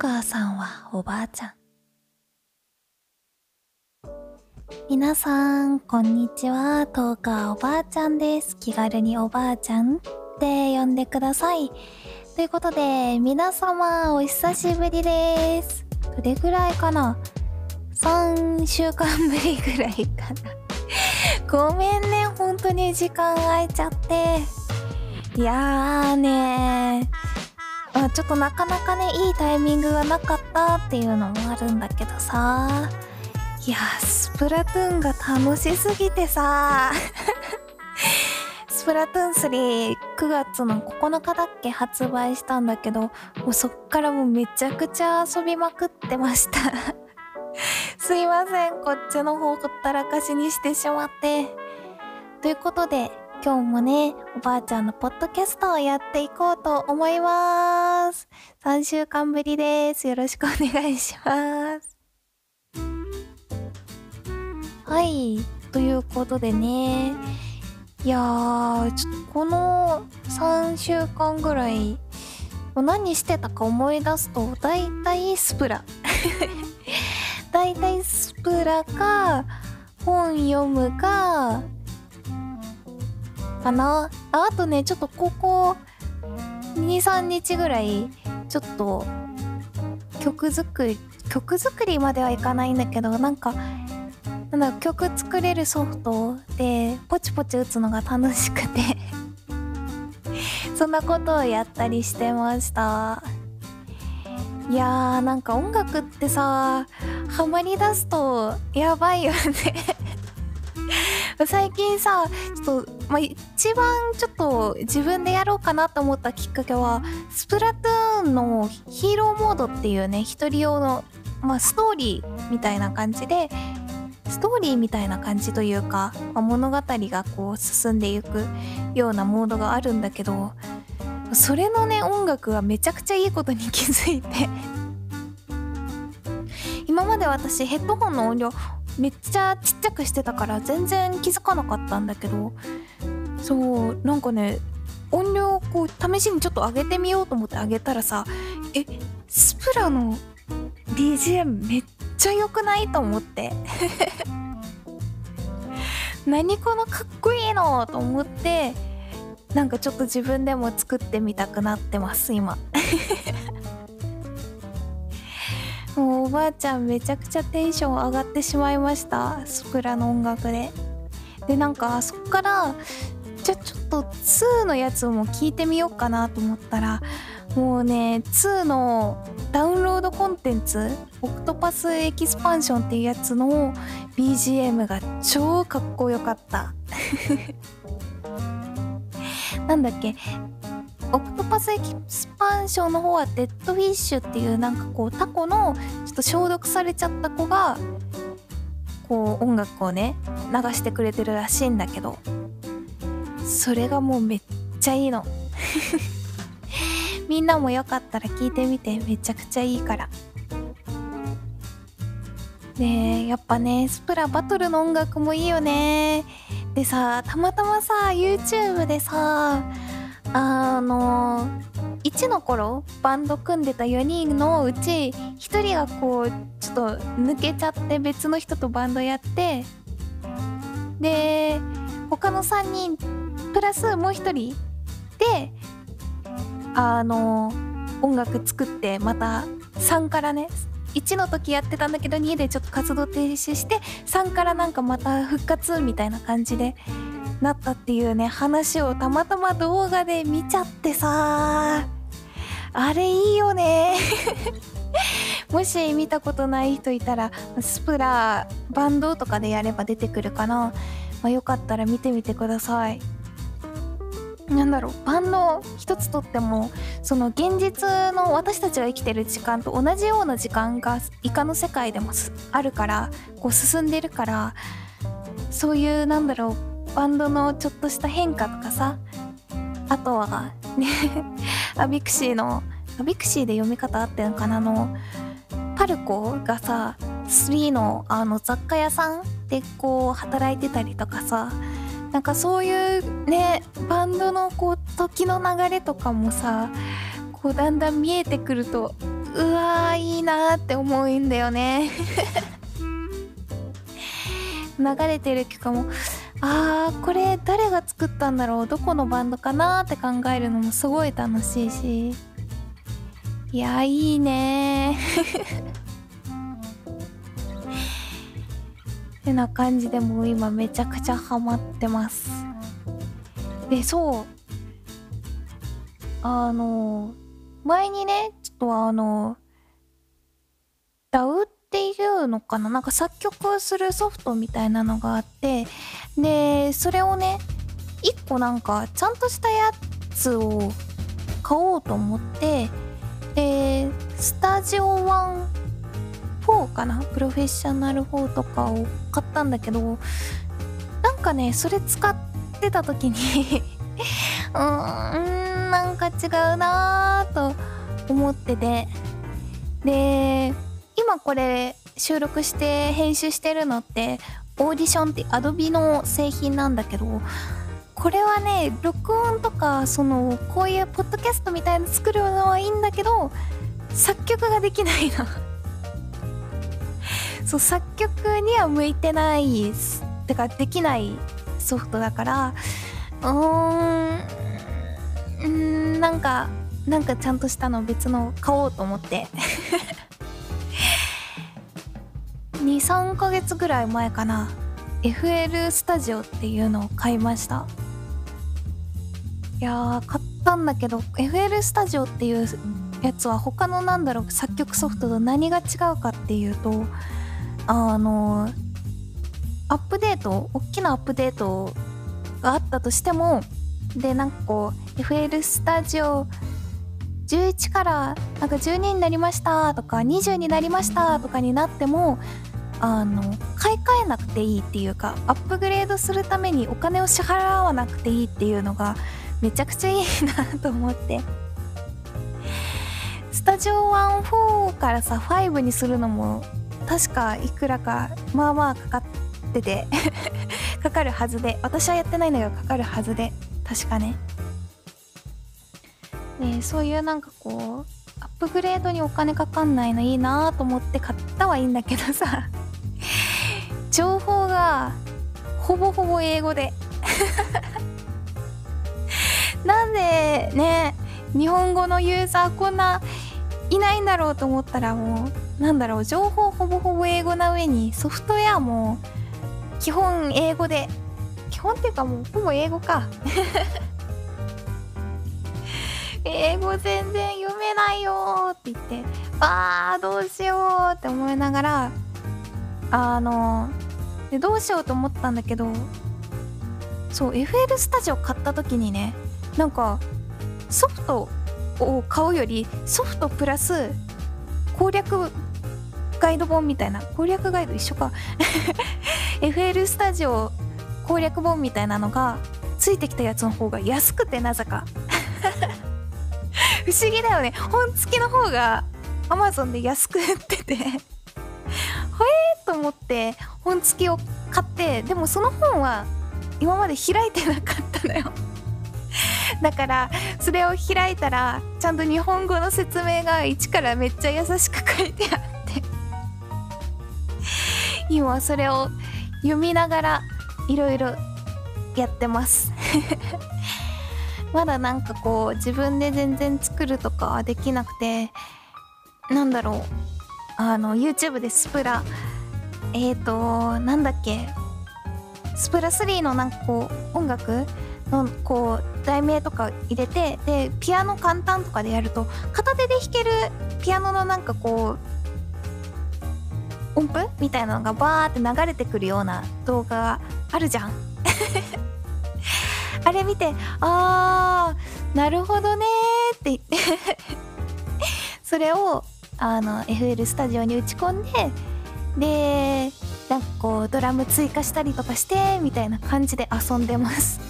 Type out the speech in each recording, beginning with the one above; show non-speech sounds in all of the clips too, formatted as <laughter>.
母さんはおばあちゃん。皆さん、こんにちは。トーカーおばあちゃんです。気軽におばあちゃんって呼んでください。ということで、皆様、お久しぶりです。どれぐらいかな ?3 週間ぶりぐらいかな。ごめんね、本当に時間空いちゃって。いやーね、あちょっとなかなかね、いいタイミングがなかったっていうのもあるんだけどさ。いや、スプラトゥーンが楽しすぎてさ。<laughs> スプラトゥーン3、9月の9日だっけ発売したんだけど、もうそっからもうめちゃくちゃ遊びまくってました。<laughs> すいません、こっちの方ほったらかしにしてしまって。ということで、今日もね、おばあちゃんのポッドキャストをやっていこうと思います。3週間ぶりです。よろしくお願いします。はい、ということでね、いやー、ちょっとこの3週間ぐらい、何してたか思い出すと、だいたいスプラ。だいたいスプラか、本読むか、かな？ああとねちょっとここ23日ぐらいちょっと曲作り曲作りまではいかないんだけどなんかなんだ曲作れるソフトでポチポチ打つのが楽しくて <laughs> そんなことをやったりしてました。いやーなんか音楽ってさハマりだすとやばいよね。最近さちょっと、まあ、一番ちょっと自分でやろうかなと思ったきっかけはスプラトゥーンのヒーローモードっていうね一人用の、まあ、ストーリーみたいな感じでストーリーみたいな感じというか、まあ、物語がこう進んでいくようなモードがあるんだけどそれのね音楽がめちゃくちゃいいことに気づいて。<laughs> 今まで私ヘッドホンの音量めっちゃちっちゃくしてたから全然気づかなかったんだけど。そうなんかね音量をこう試しにちょっと上げてみようと思って上げたらさえスプラの BGM めっちゃ良くないと思って。<laughs> 何このかっこいいのと思ってなんかちょっと自分でも作ってみたくなってます今。もうおばあちゃんめちゃくちゃテンション上がってしまいましたスプラの音楽で。でなんかそっからじゃあちょっと2のやつも聞いてみようかなと思ったらもうね2のダウンロードコンテンツオクトパスエキスパンションっていうやつの BGM が超かっこよかった。<laughs> なんだっけ？オクトパスエキスパンションの方はデッドフィッシュっていうなんかこうタコのちょっと消毒されちゃった子がこう音楽をね流してくれてるらしいんだけどそれがもうめっちゃいいの。<laughs> みんなもよかったら聞いてみてめちゃくちゃいいから。でやっぱねスプラバトルの音楽もいいよね。でさたまたまさ YouTube でさあの1の頃バンド組んでた4人のうち1人がこうちょっと抜けちゃって別の人とバンドやってで他の3人プラスもう1人であの音楽作ってまた3からね1の時やってたんだけど2でちょっと活動停止して3からなんかまた復活みたいな感じでなったっていうね話をたまたま動画で見ちゃってさ。あれいいよね。<laughs> もし見たことない人いたらスプラバンドとかでやれば出てくるかな、まあ、よかったら見てみてください。なんだろうバンド一つとってもその現実の私たちが生きてる時間と同じような時間がイカの世界でもあるからこう進んでるからそういうなんだろうバンドのちょっとした変化とかさあとはね <laughs> アビクシーのアビクシーで読み方合ってるのかなあのパルコがさ3のあの雑貨屋さんでこう働いてたりとかさなんかそういうねバンドのこう時の流れとかもさこうだんだん見えてくるとうわーいいなーって思うんだよね。<laughs> 流れてる曲もあーこれ誰が作ったんだろう？どこのバンドかなって考えるのもすごい楽しいし。いやいいね <laughs> ってな感じでもう今めちゃくちゃハマってます。でそう。あの前にねちょっとあの DAW っていうのかな？なんか作曲するソフトみたいなのがあってでそれをね1個なんかちゃんとしたやつを買おうと思ってでスタジオ1 4かな？プロフェッショナル4とかを買ったんだけどなんかねそれ使ってた時に <laughs> うーんなんか違うなーと思ってて。で今これ収録して編集してるのってオーディションってアドビの製品なんだけどこれはね録音とかそのこういうポッドキャストみたいなの作るのはいいんだけど作曲ができないの。<laughs> そう作曲には向いてないてかできないソフトだからうーんなんかなんかちゃんとしたの別の買おうと思って。23ヶ月ぐらい前かな。FL スタジオっていうのを買いました。いやー買ったんだけど FL スタジオっていうやつは他のなんだろう作曲ソフトと何が違うかっていうとあのアップデート大きなアップデートがあったとしてもでなんかこう FL スタジオ11からなんか12になりましたとか20になりましたとかになってもあの買い替えなくていいっていうかアップグレードするためにお金を支払わなくていいっていうのがめちゃくちゃいいなと思って。スタジオ14からさ5にするのも確かいくらかまあまあかかってて <laughs> かかるはずで。私はやってないのがかかるはずで。確かね。ねそういうなんかこうアップグレードにお金かかんないのいいなと思って買ったはいいんだけどさ。情報がほぼほぼ英語で。<laughs> なんでね日本語のユーザーこんないないんだろうと思ったらもうなんだろう情報ほぼほぼ英語な上にソフトウェアも基本英語で。基本っていうかもうほぼ英語か。<laughs> 英語全然読めないよって言ってあーどうしようって思いながらあのでどうしようと思ったんだけどそう FL スタジオ買った時にねなんかソフトを買うよりソフトプラス攻略ガイド本みたいな攻略ガイド一緒か。<laughs> FL スタジオ攻略本みたいなのがついてきたやつの方が安くてなぜか。<laughs> 不思議だよね。本付きの方が Amazon で安く売ってて。思って本付きを買ってでもその本は今まで開いてなかったのよ。<laughs> だからそれを開いたらちゃんと日本語の説明が一からめっちゃ優しく書いてあって。<laughs> 今それを読みながらいろいろやってます。<laughs> まだなんかこう自分で全然作るとかはできなくてなんだろう。あの YouTube でスプラえっ、ー、となんだっけ？スプラ3のなんかこう音楽のこう題名とか入れてでピアノ簡単とかでやると片手で弾けるピアノのなんかこう音符みたいなのがバーって流れてくるような動画があるじゃん。<laughs> あれ見てあーなるほどねって言って。<laughs> それをあの FL スタジオに打ち込んででなんかこうドラム追加したりとかしてみたいな感じで遊んでます。<laughs>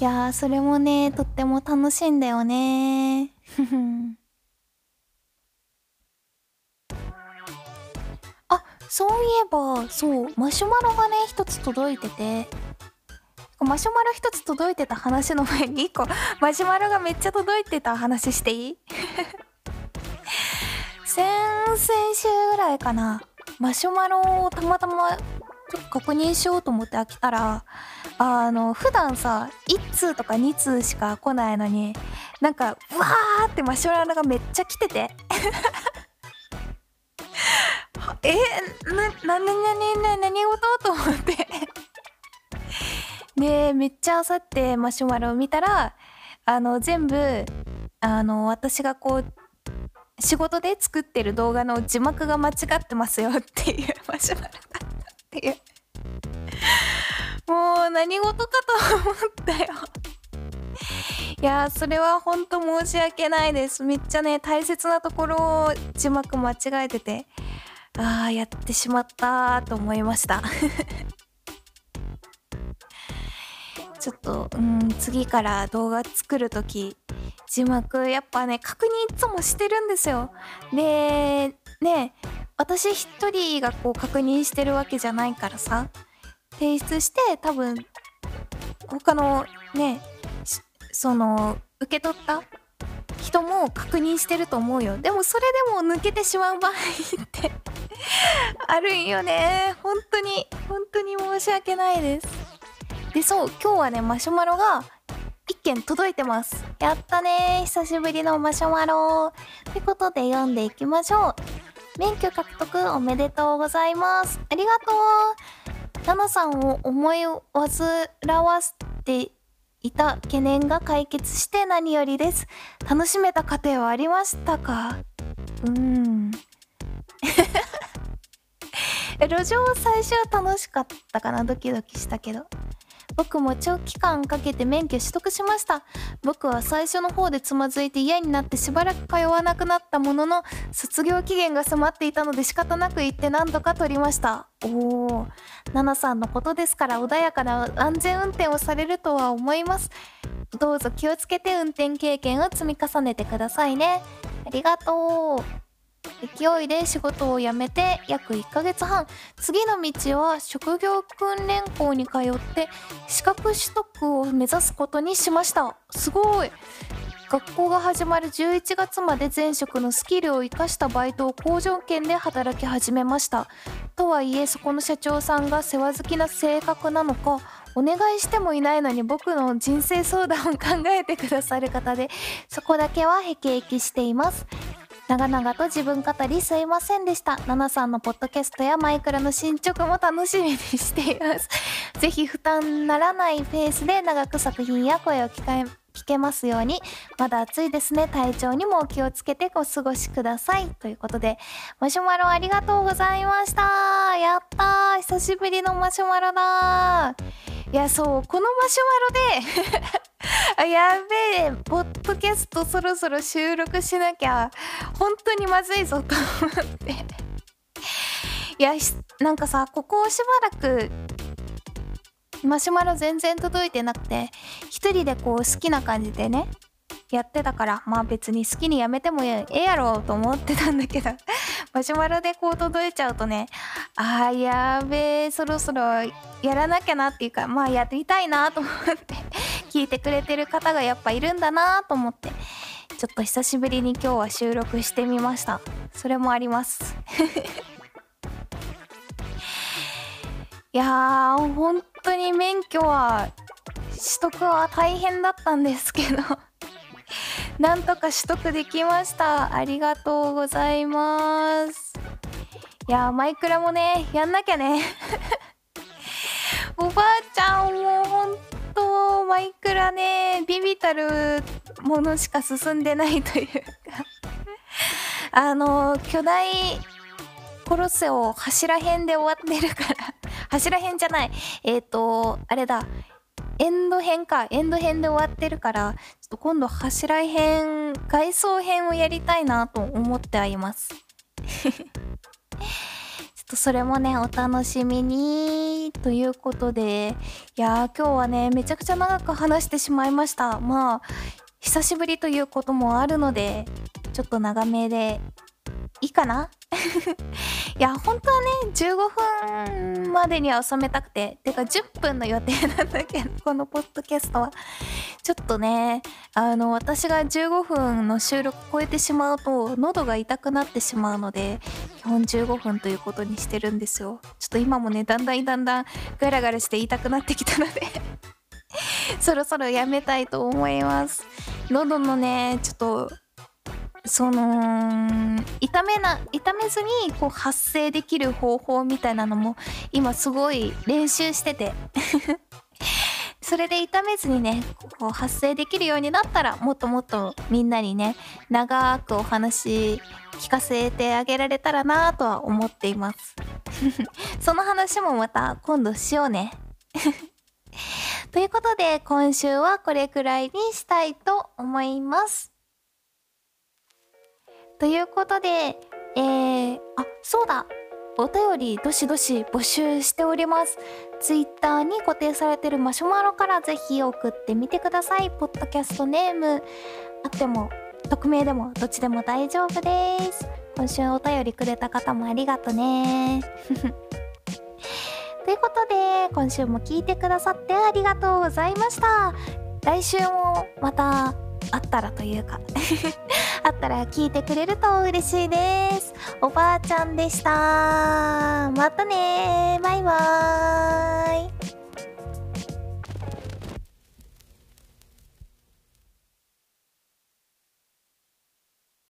いやそれもねとっても楽しいんだよね。<laughs> あそういえばそうマシュマロがね一つ届いてて。マシュマロ一つ届いてた話の前に一個マシュマロがめっちゃ届いてた話していい？先々週ぐらいかな。マシュマロをたまたま確認しようと思って開けたらあの普段さ1通とか2通しか来ないのになんかうわーってマシュマロがめっちゃ来てて。<laughs> えな、な、な、な、な、何事？と思って。で、めっちゃあさってマシュマロを見たら、あの、全部、あの、私がこう、仕事で作ってる動画の字幕が間違ってますよっていうマシュマロだったっていう。もう何事かと思ったよいやそれはほんと申し訳ないです。めっちゃね、大切なところを字幕間違えてて、ああ、やってしまったと思いましたちょっと、うん、次から動画作る時字幕やっぱね確認いつもしてるんですよ。でね私一人がこう確認してるわけじゃないからさ提出して多分他のねその受け取った人も確認してると思うよ。でもそれでも抜けてしまう場合ってあるんよね。本当に本当に申し訳ないです。でそう今日はねマシュマロが1件届いてます。やったね久しぶりのマシュマロ。ということで読んでいきましょう。免許獲得おめでとうございます。ありがとう。ナナさんを思い煩わせていた懸念が解決して何よりです。楽しめた過程はありましたか？うん。<laughs> 路上最初は楽しかったかな？ドキドキしたけど。僕も長期間かけて免許取得しました。僕は最初の方でつまずいて嫌になってしばらく通わなくなったものの卒業期限が迫っていたので仕方なく行って何度か取りました。おおナナさんのことですから穏やかな安全運転をされるとは思います。どうぞ気をつけて運転経験を積み重ねてくださいね。ありがとう。勢いで仕事を辞めて約1ヶ月半。次の道は職業訓練校に通って資格取得を目指すことにしました。すごい。学校が始まる11月まで前職のスキルを生かしたバイトを好条件で働き始めました。とはいえそこの社長さんが世話好きな性格なのかお願いしてもいないのに僕の人生相談を考えてくださる方でそこだけはへきへきしています。長々と自分語りすいませんでした。ナナさんのポッドキャストやマイクラの進捗も楽しみにしています。<laughs> ぜひ負担ならないペースで長く作品や声を聞か聞けますように。まだ暑いですね。体調にもお気をつけてお過ごしください。ということで、マシュマロありがとうございました。やったー久しぶりのマシュマロだーいや、そう、このマシュマロでやべえ、ポッドキャストそろそろ収録しなきゃ、本当にまずいぞと思って。<laughs> いや、なんかさ、ここをしばらく、マシュマロ全然届いてなくて、一人でこう好きな感じでね、やってたから、まあ別に好きにやめてもええやろうと思ってたんだけど。マシュマロでこう届いちゃうとね、あーやべえ、そろそろやらなきゃなっていうか、まあやりたいなと思って <laughs> 聞いてくれてる方がやっぱいるんだなと思って、ちょっと久しぶりに今日は収録してみました。それもあります。<laughs> いやー、本当に免許は、取得は大変だったんですけどなんとか取得できました。ありがとうございます。いやマイクラもね、やんなきゃね。<laughs> おばあちゃんもほんと、マイクラね、ビビたるものしか進んでないというか <laughs> あの、巨大コロッセオ柱編で終わってるから柱編じゃない。えっ、ー、と、あれだ。エンド編か。エンド編で終わってるから、ちょっと今度柱編、外装編をやりたいなと思ってはいます。<laughs> ちょっとそれもね、お楽しみに。ということで、いやー今日はね、めちゃくちゃ長く話してしまいました。まあ、久しぶりということもあるので、ちょっと長めでいいかな？<laughs> いや本当はね15分までには収めたくててか10分の予定なんだけどこのポッドキャストは。ちょっとねあの私が15分の収録超えてしまうと喉が痛くなってしまうので基本15分ということにしてるんですよ。ちょっと今もねだんだんだんだんガラガラして痛くなってきたので <laughs> そろそろやめたいと思います。喉のねちょっとその痛めな痛めずにこう発声できる方法みたいなのも今すごい練習してて。<laughs> それで痛めずにねこう発声できるようになったらもっともっとみんなにね長くお話聞かせてあげられたらなとは思っています。<laughs> その話もまた今度しようね。<laughs> ということで今週はこれくらいにしたいと思います。ということで、えー、あ、そうだ。お便りどしどし募集しております。ツイッターに固定されてるマシュマロからぜひ送ってみてください。ポッドキャストネームあっても、匿名でもどっちでも大丈夫です。今週お便りくれた方もありがとね。<laughs> ということで、今週も聞いてくださってありがとうございました。来週もまたあったらというかあったら聞いてくれると嬉しいです。おばあちゃんでした。またねバイバーイ。